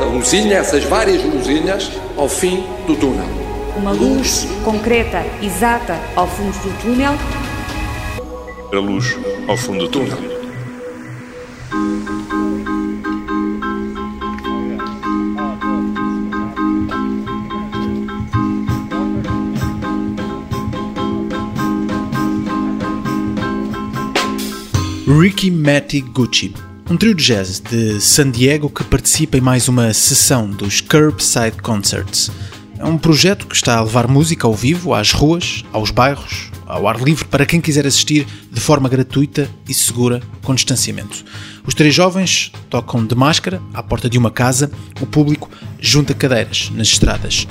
a luzinha, essas várias luzinhas, ao fim do túnel. Uma luz concreta, exata, ao fundo do túnel. A luz ao fundo do túnel. Ricky Matty Gucci, um trio de jazz de San Diego que participa em mais uma sessão dos Curbside Concerts. É um projeto que está a levar música ao vivo às ruas, aos bairros, ao ar livre para quem quiser assistir de forma gratuita e segura, com distanciamento. Os três jovens tocam de máscara à porta de uma casa, o público junta cadeiras nas estradas.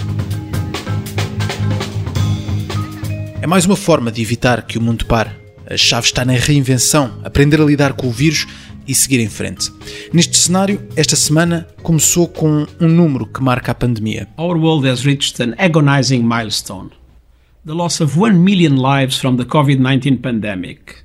É mais uma forma de evitar que o mundo pare a chave está na reinvenção, aprender a lidar com o vírus e seguir em frente. Neste cenário, esta semana começou com um número que marca a pandemia. Our world has reached an agonizing milestone. The loss of 1 million lives from the COVID-19 pandemic.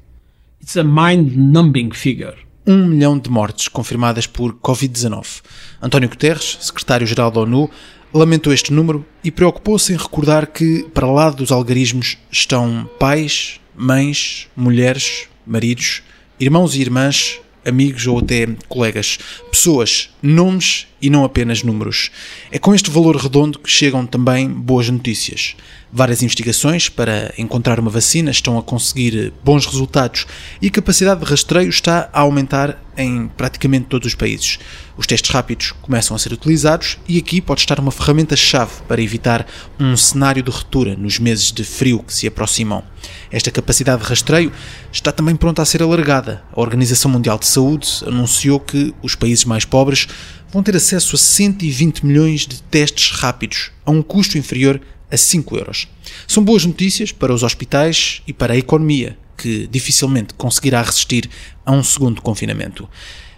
It's a mind-numbing figure. Um milhão de mortes confirmadas por Covid-19. António Guterres, secretário-geral da ONU, lamentou este número e preocupou-se em recordar que, para lá dos algarismos, estão pais, mães, mulheres, maridos, irmãos e irmãs, amigos ou até colegas, pessoas, nomes e não apenas números. É com este valor redondo que chegam também boas notícias. Várias investigações para encontrar uma vacina estão a conseguir bons resultados e a capacidade de rastreio está a aumentar em praticamente todos os países. Os testes rápidos começam a ser utilizados e aqui pode estar uma ferramenta-chave para evitar um cenário de ruptura nos meses de frio que se aproximam. Esta capacidade de rastreio está também pronta a ser alargada. A Organização Mundial de Saúde anunciou que os países mais pobres vão ter acesso a 120 milhões de testes rápidos a um custo inferior a 5 euros. São boas notícias para os hospitais e para a economia, que dificilmente conseguirá resistir a um segundo confinamento.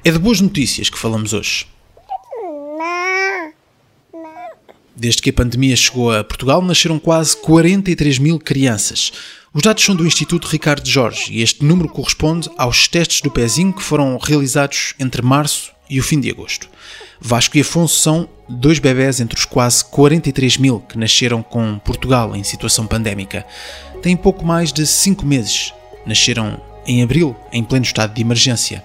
É de boas notícias que falamos hoje. Desde que a pandemia chegou a Portugal, nasceram quase 43 mil crianças. Os dados são do Instituto Ricardo Jorge e este número corresponde aos testes do pezinho que foram realizados entre março e o fim de agosto. Vasco e Afonso são dois bebés entre os quase 43 mil que nasceram com Portugal em situação pandémica. Têm pouco mais de 5 meses. Nasceram em abril, em pleno estado de emergência.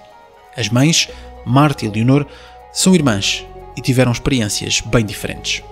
As mães, Marta e Leonor, são irmãs e tiveram experiências bem diferentes.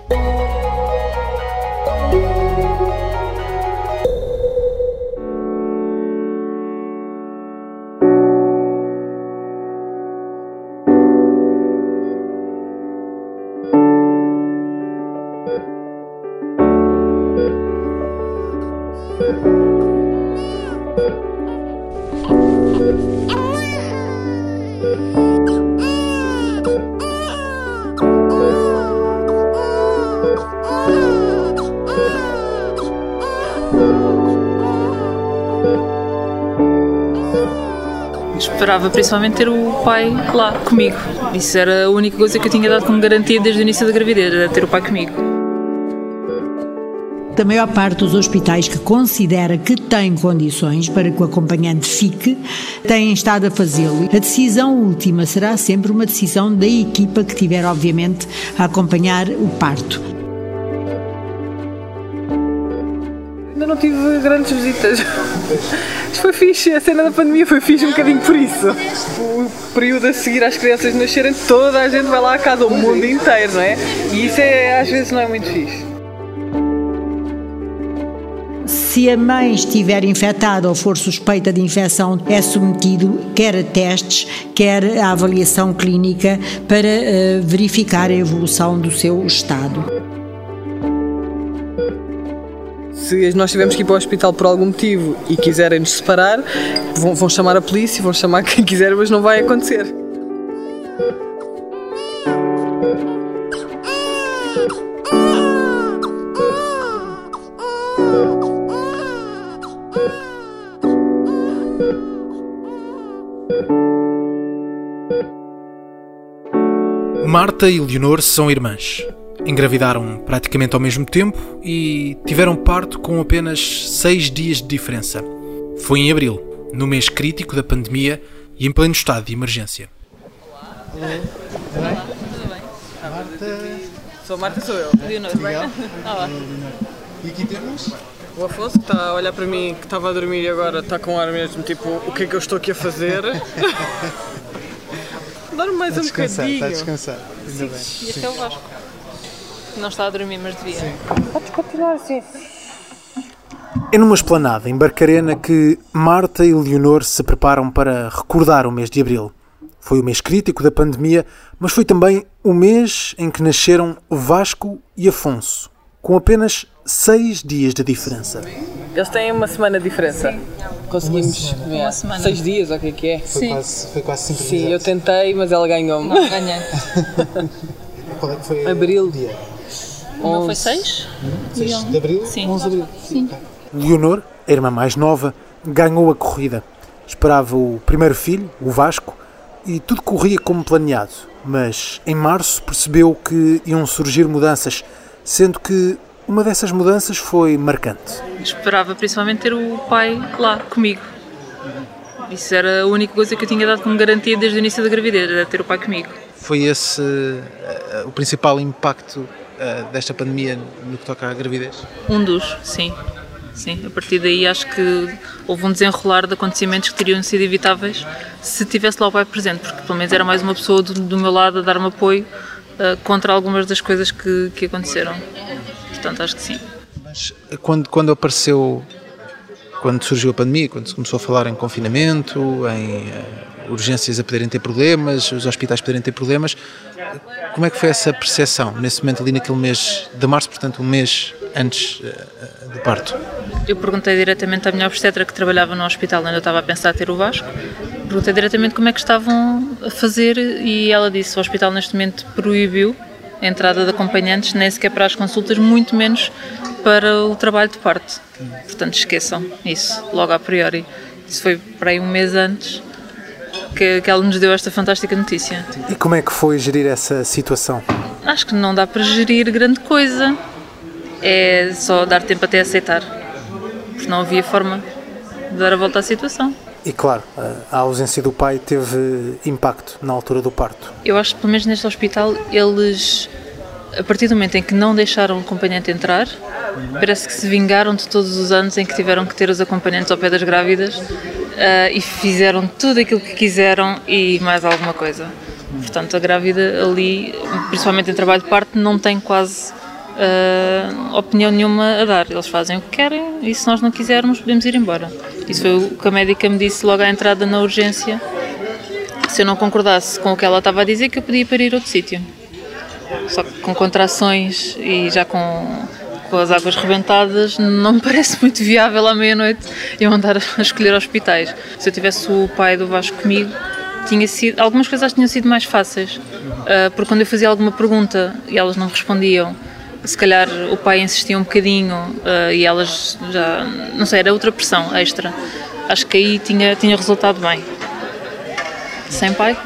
Esperava principalmente ter o pai lá comigo. Isso era a única coisa que eu tinha dado como garantia desde o início da gravidez, era ter o pai comigo da maior parte dos hospitais que considera que tem condições para que o acompanhante fique, têm estado a fazê-lo. A decisão última será sempre uma decisão da equipa que tiver, obviamente, a acompanhar o parto. Ainda não tive grandes visitas. Isto foi fixe, a cena da pandemia foi fixe um bocadinho por isso. O período a seguir às crianças nascerem, toda a gente vai lá à casa, o mundo inteiro, não é? E isso é, às vezes não é muito fixe. Se a mãe estiver infectada ou for suspeita de infecção, é submetido quer a testes, quer a avaliação clínica para uh, verificar a evolução do seu estado. Se nós tivermos que ir para o hospital por algum motivo e quiserem nos separar, vão, vão chamar a polícia, vão chamar quem quiser, mas não vai acontecer. Marta e Leonor são irmãs. Engravidaram praticamente ao mesmo tempo e tiveram parto com apenas seis dias de diferença. Foi em abril, no mês crítico da pandemia e em pleno estado de emergência. Olá. Tudo bem? Marta. Sou a Marta, sou eu. Leonor. Olá. E aqui temos? O Afonso que está a olhar para mim, que estava a dormir e agora está com ar mesmo tipo, o que é que eu estou aqui a fazer? Dorme mais um bocadinho. Está a descansar. Ainda bem. E este é o Vasco. Não está a dormir, mas devia. Podes continuar assim. É numa esplanada em Barcarena que Marta e Leonor se preparam para recordar o mês de abril. Foi o mês crítico da pandemia, mas foi também o mês em que nasceram Vasco e Afonso, com apenas seis dias de diferença. Eles têm uma semana de diferença. Conseguimos Uma yeah, semana. seis dias, ou o que é que é? Sim. foi quase Sim, eu tentei, mas ela ganhou-me. Não, ganhei. Qual é que foi Abril. dia? Não foi seis? 6 de abril? Sim. 11 de abril. Sim. Leonor, a irmã mais nova, ganhou a corrida. Esperava o primeiro filho, o Vasco, e tudo corria como planeado. Mas em março percebeu que iam surgir mudanças, sendo que uma dessas mudanças foi marcante. Esperava principalmente ter o pai lá comigo. Isso era a única coisa que eu tinha dado como garantia desde o início da gravidez, era ter o pai comigo. Foi esse eh, o principal impacto eh, desta pandemia no que toca à gravidez? Um dos, sim. Sim, a partir daí acho que houve um desenrolar de acontecimentos que teriam sido evitáveis se tivesse lá o pai presente, porque pelo menos era mais uma pessoa do, do meu lado a dar-me apoio uh, contra algumas das coisas que, que aconteceram. Portanto, acho que sim. Mas quando, quando apareceu, quando surgiu a pandemia, quando se começou a falar em confinamento, em eh, urgências a poderem ter problemas, os hospitais poderem ter problemas, como é que foi essa percepção nesse momento ali naquele mês de março, portanto um mês antes eh, eh, do parto? Eu perguntei diretamente à minha obstetra que trabalhava no hospital onde eu estava a pensar ter o Vasco. Perguntei diretamente como é que estavam a fazer e ela disse o hospital neste momento proibiu a entrada de acompanhantes, nem sequer para as consultas, muito menos para o trabalho de parto. Portanto, esqueçam isso, logo a priori. Isso foi para aí um mês antes que, que ela nos deu esta fantástica notícia. E como é que foi gerir essa situação? Acho que não dá para gerir grande coisa. É só dar tempo até aceitar. Porque não havia forma de dar a volta à situação. E claro, a ausência do pai teve impacto na altura do parto. Eu acho que, pelo menos neste hospital, eles, a partir do momento em que não deixaram o acompanhante entrar, parece que se vingaram de todos os anos em que tiveram que ter os acompanhantes ao pé das grávidas uh, e fizeram tudo aquilo que quiseram e mais alguma coisa. Portanto, a grávida ali, principalmente em trabalho de parto, não tem quase uh, opinião nenhuma a dar. Eles fazem o que querem e se nós não quisermos, podemos ir embora. Isso foi o que a médica me disse logo à entrada na urgência. Se eu não concordasse com o que ela estava a dizer, que eu podia ir para ir outro sítio. Só que com contrações e já com, com as águas rebentadas, não me parece muito viável à meia-noite eu andar a escolher hospitais. Se eu tivesse o pai do Vasco comigo, tinha sido, algumas coisas tinham sido mais fáceis. Uh, porque quando eu fazia alguma pergunta e elas não respondiam, se calhar o pai insistia um bocadinho uh, e elas já, não sei, era outra pressão extra. Acho que aí tinha, tinha resultado bem. Sem pai,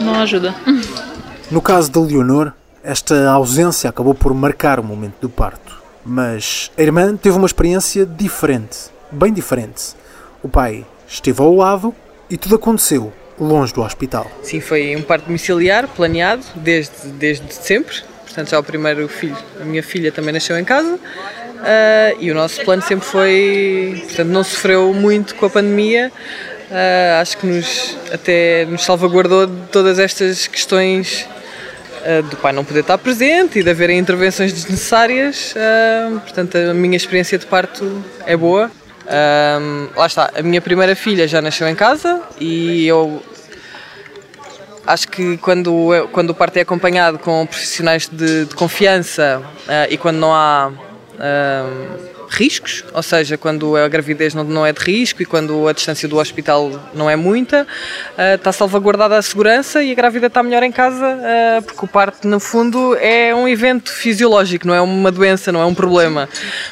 não ajuda. No caso da Leonor, esta ausência acabou por marcar o momento do parto. Mas a irmã teve uma experiência diferente, bem diferente. O pai esteve ao lado e tudo aconteceu longe do hospital. Sim, foi um parto domiciliar, planeado, desde, desde sempre. Portanto, já o primeiro filho, a minha filha também nasceu em casa. Uh, e o nosso plano sempre foi. Portanto, não sofreu muito com a pandemia. Uh, acho que nos, até nos salvaguardou de todas estas questões uh, do pai não poder estar presente e de haverem intervenções desnecessárias. portanto, a minha experiência de parto é boa. Um, lá está, a minha primeira filha já nasceu em casa e eu acho que quando, quando o parto é acompanhado com profissionais de, de confiança e quando não há uh, riscos, ou seja, quando a gravidez não, não é de risco e quando a distância do hospital não é muita, uh, está salvaguardada a segurança e a grávida está melhor em casa, porque o parto, no fundo, é um evento fisiológico, não é uma doença, não é um problema.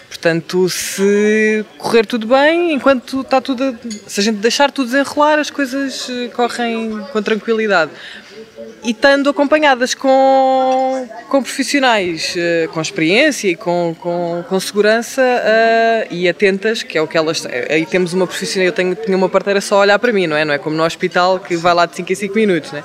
Portanto, se correr tudo bem, enquanto está tudo. Se a gente deixar tudo desenrolar, as coisas correm com tranquilidade. E estando acompanhadas com, com profissionais com experiência e com, com, com segurança uh, e atentas, que é o que elas. Aí temos uma profissional, eu tenho, tinha uma parteira só a olhar para mim, não é? Não é como no hospital que vai lá de 5 em 5 minutos, não é?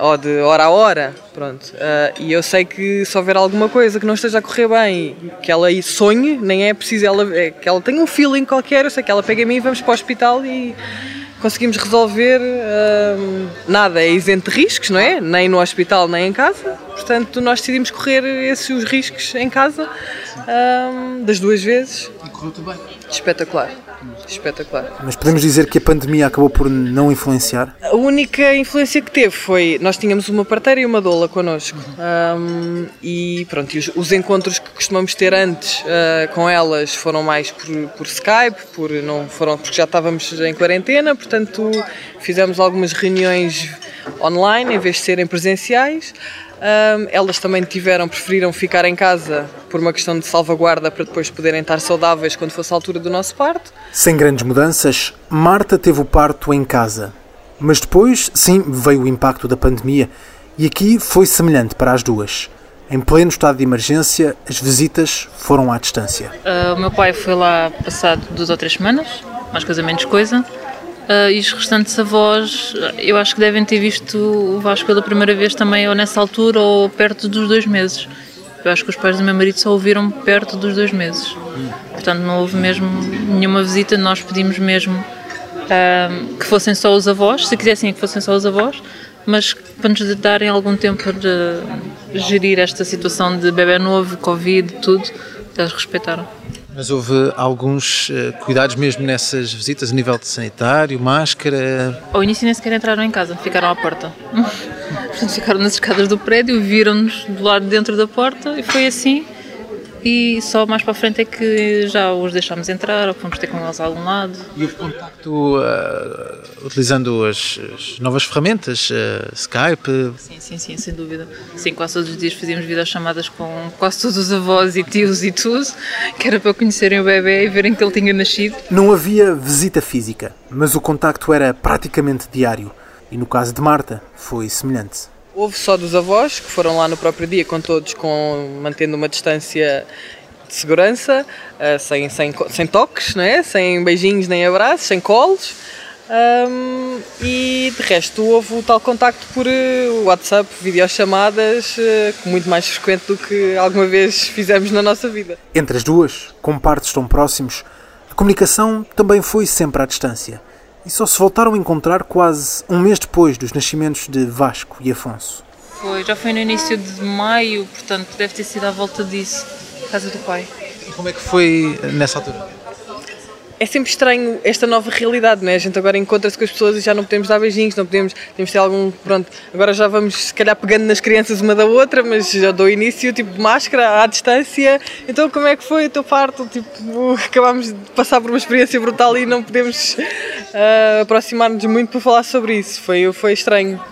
ou de hora a hora, pronto. Uh, e eu sei que se houver alguma coisa que não esteja a correr bem, que ela sonhe, nem é preciso ela, é, que ela tenha um feeling qualquer, eu sei que ela pega em mim e vamos para o hospital e conseguimos resolver. Uh, nada é isento de riscos, não é? Nem no hospital, nem em casa. Portanto, nós decidimos correr esses os riscos em casa, uh, das duas vezes. E correu tudo bem. Espetacular espetacular. Mas podemos dizer que a pandemia acabou por não influenciar? A única influência que teve foi nós tínhamos uma parteira e uma doula connosco um, e pronto, e os, os, encontros que costumamos ter antes uh, com elas foram mais por, por Skype, por não foram porque já estávamos em quarentena, portanto fizemos algumas reuniões online em vez de serem presenciais. Um, elas também tiveram, preferiram ficar em casa por uma questão de salvaguarda para depois poderem estar saudáveis quando fosse a altura do nosso parto. Sem grandes mudanças, Marta teve o parto em casa. Mas depois, sim, veio o impacto da pandemia e aqui foi semelhante para as duas. Em pleno estado de emergência, as visitas foram à distância. Uh, o meu pai foi lá passado duas ou três semanas, mais coisa menos coisa. Uh, e os restantes avós, eu acho que devem ter visto o Vasco pela primeira vez também, ou nessa altura, ou perto dos dois meses. Eu acho que os pais do meu marido só ouviram perto dos dois meses. Portanto, não houve mesmo nenhuma visita, nós pedimos mesmo uh, que fossem só os avós, se quisessem que fossem só os avós, mas para nos darem algum tempo de gerir esta situação de bebê novo, Covid, tudo, eles respeitaram. Mas houve alguns uh, cuidados mesmo nessas visitas a nível de sanitário, máscara? Ao início nem sequer entraram em casa, ficaram à porta. Portanto, ficaram nas escadas do prédio, viram-nos do lado de dentro da porta e foi assim e só mais para a frente é que já os deixámos entrar ou fomos ter com eles a algum lado. E houve contacto uh, utilizando as, as, novas ferramentas, uh, Skype? Sim, sim, sim, sem dúvida. Sim, quase todos os dias fazíamos videochamadas com quase todos os avós e tios e tudo, que era para conhecerem o bebê e verem que ele tinha nascido. Não havia visita física, mas o contacto era praticamente diário. E no caso de Marta, foi semelhante. Houve só dos avós, que foram lá no próprio dia com todos, com, mantendo uma distância de segurança, uh, sem, sem, sem toques, não é? sem beijinhos nem abraços, sem colos. Um, e de resto houve o tal contacto por uh, WhatsApp, videochamadas, uh, muito mais frequente do que alguma vez fizemos na nossa vida. Entre as duas, com partos tão próximos, a comunicação também foi sempre à distância e só se voltaram a encontrar quase um mês depois dos nascimentos de Vasco e Afonso. Foi, já foi no início de maio, portanto deve ter sido à volta disso, casa do pai. E como é que foi nessa altura? é sempre estranho esta nova realidade, não é? A gente agora encontra-se com as pessoas e já não podemos dar beijinhos, não podemos, temos de ter algum, pronto, agora já vamos se calhar pegando nas crianças uma da outra, mas já dou início, tipo, de máscara, à distância, então como é que foi o teu parto? Tipo, acabámos de passar por uma experiência brutal e não podemos uh, aproximar-nos muito para falar sobre isso, foi, foi estranho.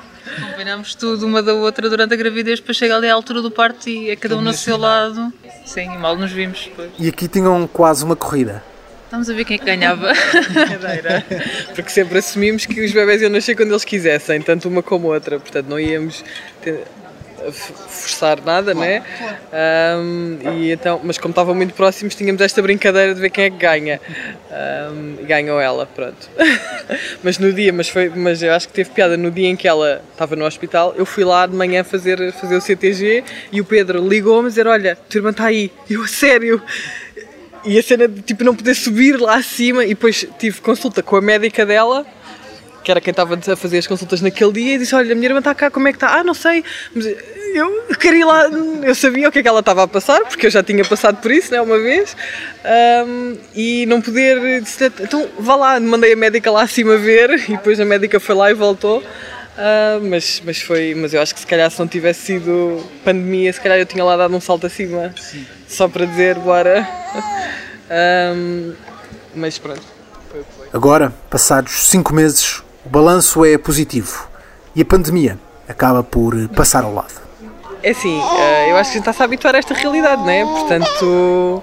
Combinámos tudo uma da outra durante a gravidez, depois chega ali à altura do parto e é cada um no seu lado. Sim, mal nos vimos depois. E aqui tinham quase uma corrida. Estamos a ver quem é que ganhava. Porque sempre assumimos que os bebés iam nascer quando eles quisessem, tanto uma como outra. Portanto, não íamos ter, forçar nada, claro, né? Claro. Um, e então, mas como estavam muito próximos, tínhamos esta brincadeira de ver quem é que ganha. Um, ganhou ela, pronto. mas no dia, mas, foi, mas eu acho que teve piada no dia em que ela estava no hospital. Eu fui lá de manhã fazer, fazer o CTG e o Pedro ligou-me a dizer: Olha, tua irmã está aí. Eu, a sério. E a cena de tipo não poder subir lá acima e depois tive consulta com a médica dela, que era quem estava a fazer as consultas naquele dia, e disse: Olha, a minha irmã está cá, como é que está? Ah, não sei, mas eu queria ir lá, eu sabia o que é que ela estava a passar, porque eu já tinha passado por isso, né, uma vez, um, e não poder. Disse, então vá lá, mandei a médica lá acima ver, e depois a médica foi lá e voltou. Uh, mas, mas foi, mas eu acho que se calhar se não tivesse sido pandemia, se calhar eu tinha lá dado um salto acima, Sim. só para dizer bora. Um, mas pronto. Agora, passados cinco meses, o balanço é positivo e a pandemia acaba por passar ao lado. É assim, ah, eu acho que a gente está a habituar a esta realidade, não é? Portanto,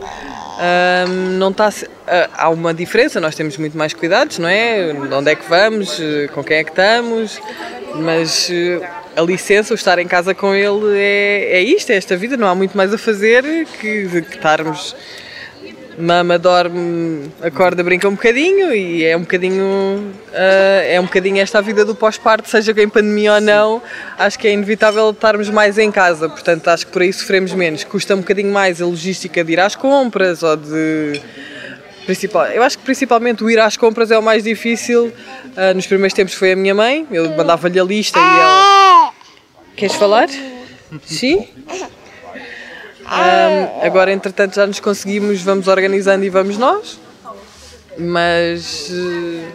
não está ah, há uma diferença, nós temos muito mais cuidados, não é? Onde é que vamos, com quem é que estamos, mas a licença, o estar em casa com ele é, é isto, é esta vida, não há muito mais a fazer que, que estarmos Mama dorme, acorda, brinca um bocadinho e é um bocadinho, uh, é um bocadinho esta a vida do pós-parto, seja em pandemia ou não, acho que é inevitável estarmos mais em casa, portanto acho que por aí sofremos menos. Custa um bocadinho mais a logística de ir às compras ou de. Principal, eu acho que principalmente o ir às compras é o mais difícil. Uh, nos primeiros tempos foi a minha mãe, eu mandava-lhe a lista e ela. Queres falar? Sim? Um, agora, entretanto, já nos conseguimos, vamos organizando e vamos nós. Mas eh,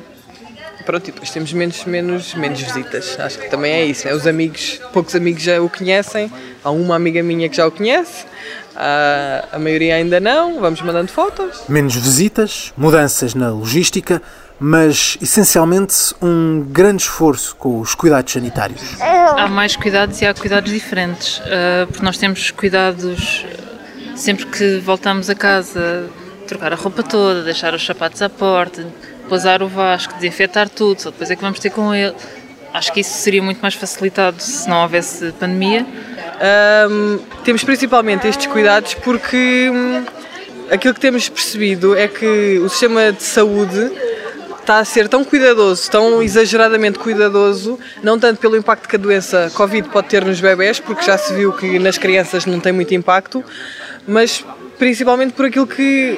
pronto, e depois temos menos, menos, menos visitas. Acho que também é isso. Né? Os amigos, poucos amigos já o conhecem. Há uma amiga minha que já o conhece. Uh, a maioria ainda não. Vamos mandando fotos. Menos visitas, mudanças na logística, mas essencialmente um grande esforço com os cuidados sanitários. Há mais cuidados e há cuidados diferentes, uh, porque nós temos cuidados sempre que voltamos a casa, trocar a roupa toda, deixar os sapatos à porta, pousar o vasco, desinfetar tudo, só depois é que vamos ter com ele. Acho que isso seria muito mais facilitado se não houvesse pandemia. Um, temos principalmente estes cuidados porque hum, aquilo que temos percebido é que o sistema de saúde está a ser tão cuidadoso, tão exageradamente cuidadoso, não tanto pelo impacto que a doença Covid pode ter nos bebés, porque já se viu que nas crianças não tem muito impacto, mas principalmente por aquilo que,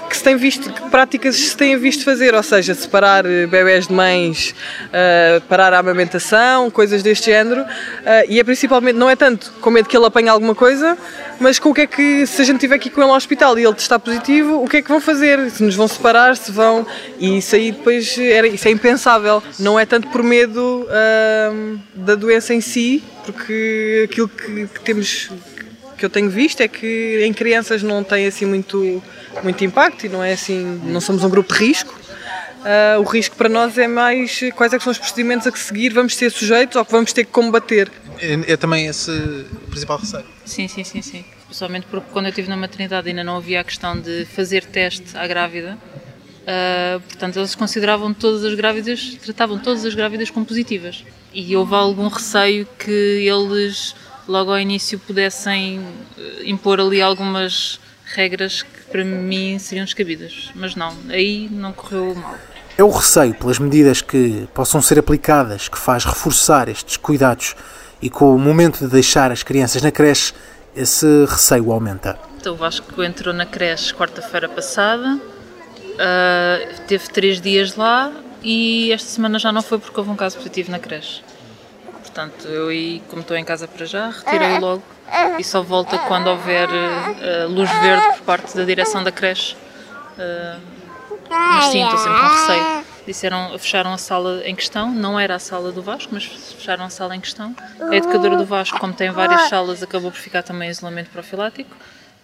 que se tem visto, que práticas se têm visto fazer, ou seja, separar eh, bebés de mães, uh, parar a amamentação, coisas deste género, uh, e é principalmente, não é tanto com medo que ele apanhe alguma coisa, mas com o que é que, se a gente estiver aqui com ele ao hospital e ele está positivo, o que é que vão fazer? Se nos vão separar, se vão, e isso aí depois, era, isso é impensável, não é tanto por medo uh, da doença em si, porque aquilo que, que temos que eu tenho visto é que em crianças não tem assim muito, muito impacto e não é assim, não somos um grupo de risco. Uh, o risco para nós é mais quais é são os procedimentos a que seguir vamos ser sujeitos ou que vamos ter que combater. É, é também esse o principal receio? Sim, sim, sim, sim. Principalmente porque quando eu estive na maternidade ainda não havia a questão de fazer teste à grávida. Uh, portanto, eles consideravam todas as grávidas, tratavam todas as grávidas como positivas. E houve algum receio que eles logo ao início pudessem eh, impor ali algumas regras que para mim seriam descabidas. Mas não, aí não correu mal. É o receio pelas medidas que possam ser aplicadas que faz reforçar estes cuidados e com o momento de deixar as crianças na creche, esse receio aumenta. Então, o Vasco entrou na creche quarta-feira passada, uh, teve três dias lá e esta semana já não foi porque houve um caso positivo na creche. Portanto, eu aí, como estou em casa para já, retirei logo e só volta quando houver uh, luz verde por parte da direção da creche. Uh, mas sim, estou sempre com receio. Disseram, fecharam a sala em questão, não era a sala do Vasco, mas fecharam a sala em questão. A educadora do Vasco, como tem várias salas, acabou por ficar também em isolamento profilático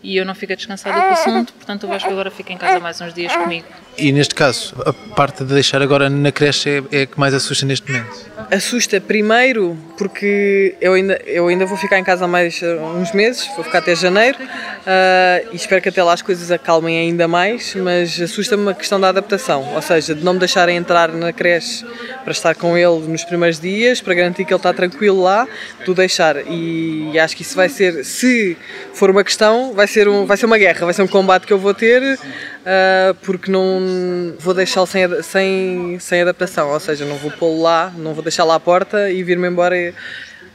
e eu não fico descansada com o assunto, portanto o Vasco agora fica em casa mais uns dias comigo. E neste caso, a parte de deixar agora na creche é, é que mais assusta neste momento? Assusta primeiro porque eu ainda, eu ainda vou ficar em casa mais uh, uns meses, vou ficar até janeiro uh, e espero que até lá as coisas acalmem ainda mais, mas assusta-me a questão da adaptação, ou seja, de não me deixarem entrar na creche para estar com ele nos primeiros dias, para garantir que ele está tranquilo lá, do deixar. E acho que isso vai ser, se for uma questão, vai ser, um, vai ser uma guerra, vai ser um combate que eu vou ter, uh, porque não vou deixá-lo sem, sem, sem adaptação, ou seja, não vou pô-lo lá, não vou deixar lá à porta e vir-me embora. E,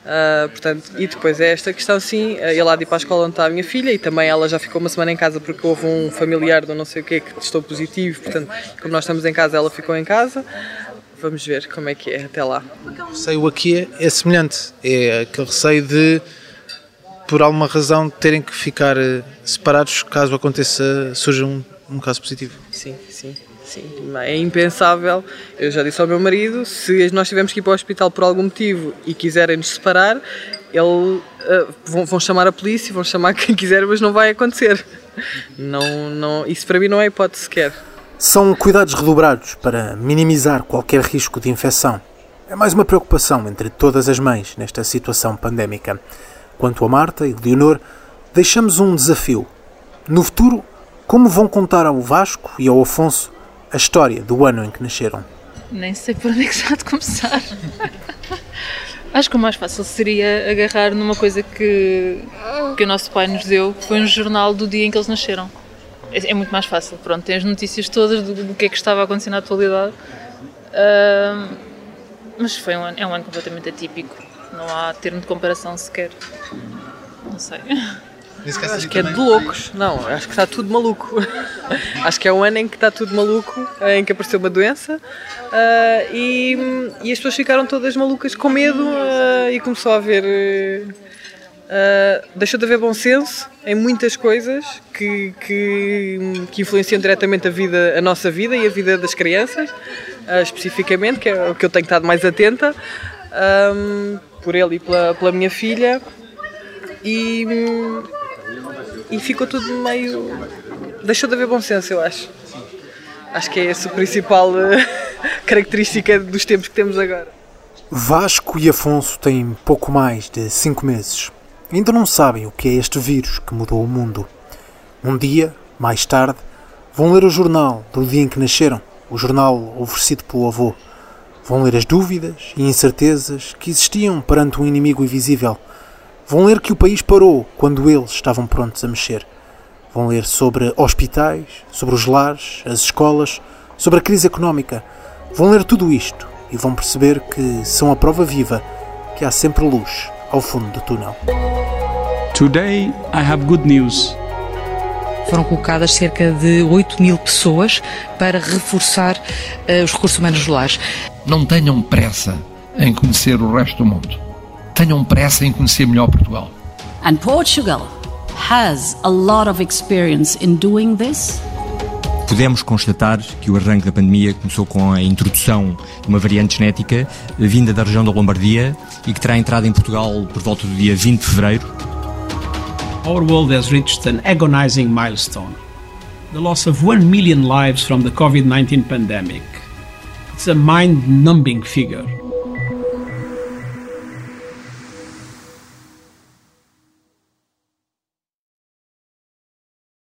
Uh, portanto, e depois é esta questão, sim, ele há de ir para a escola onde está a minha filha e também ela já ficou uma semana em casa porque houve um familiar do não sei o que que testou positivo, portanto, como nós estamos em casa, ela ficou em casa. Vamos ver como é que é até lá. O receio aqui é, é semelhante, é aquele receio de, por alguma razão, terem que ficar eh, separados caso aconteça, surja um, um caso positivo. Sim, sim. Sim, é impensável. Eu já disse ao meu marido: se nós tivermos que ir para o hospital por algum motivo e quiserem nos separar, ele, uh, vão, vão, chamar a polícia, vão chamar quem quiser, mas não vai acontecer. Não, não, isso para mim não é hipótese sequer. São cuidados redobrados para minimizar qualquer risco de infecção. É mais uma preocupação entre todas as mães nesta situação pandémica. Quanto a Marta e Leonor, deixamos um desafio. No futuro, como vão contar ao Vasco e ao Afonso a história do ano em que nasceram? Nem sei por onde é que se há de começar. Acho que o mais fácil seria agarrar numa coisa que, que o nosso pai nos deu, que foi um jornal do dia em que eles nasceram. é, é muito mais fácil. Pronto, tem as notícias todas do, do que é que estava a acontecer na atualidade. Uh, mas foi um ano, é um ano completamente atípico. Não há termo de comparação sequer. Não sei. Acho que é de loucos. Não, acho que está tudo maluco. acho que é um ano em que está tudo maluco, em que apareceu uma doença uh, e, e, as pessoas ficaram todas malucas com medo uh, e começou a haver. Uh, deixou de haver bom senso em muitas coisas que, que, que, influenciam diretamente a vida, a nossa vida e a vida das crianças, especificamente, que é o que eu tenho estado mais atenta, um, por ele e pela, pela minha filha. E, e ficou tudo meio. deixou de haver bom senso, eu acho. Acho que é essa a principal uh, característica dos tempos que temos agora. Vasco e Afonso têm pouco mais de 5 meses. Ainda não sabem o que é este vírus que mudou o mundo. Um dia, mais tarde, vão ler o jornal do dia em que nasceram, o jornal oferecido pelo avô. Vão ler as dúvidas e incertezas que existiam perante um inimigo invisível Vão ler que o país parou quando eles estavam prontos a mexer. Vão ler sobre hospitais, sobre os lares, as escolas, sobre a crise económica. Vão ler tudo isto e vão perceber que são a prova viva que há sempre luz ao fundo do túnel. Today I have good news. Foram colocadas cerca de 8 mil pessoas para reforçar uh, os recursos humanos lares. Não tenham pressa em conhecer o resto do mundo tenham pressa em conhecer melhor Portugal. And Portugal has a lot of experience in doing this. Podemos constatar que o arranque da pandemia começou com a introdução de uma variante genética vinda da região da Lombardia e que terá entrado em Portugal por volta do dia 20 de fevereiro. Our world has reached an agonizing milestone. The loss of 1 million lives from the COVID-19 pandemic. It's a mind-numbing figure.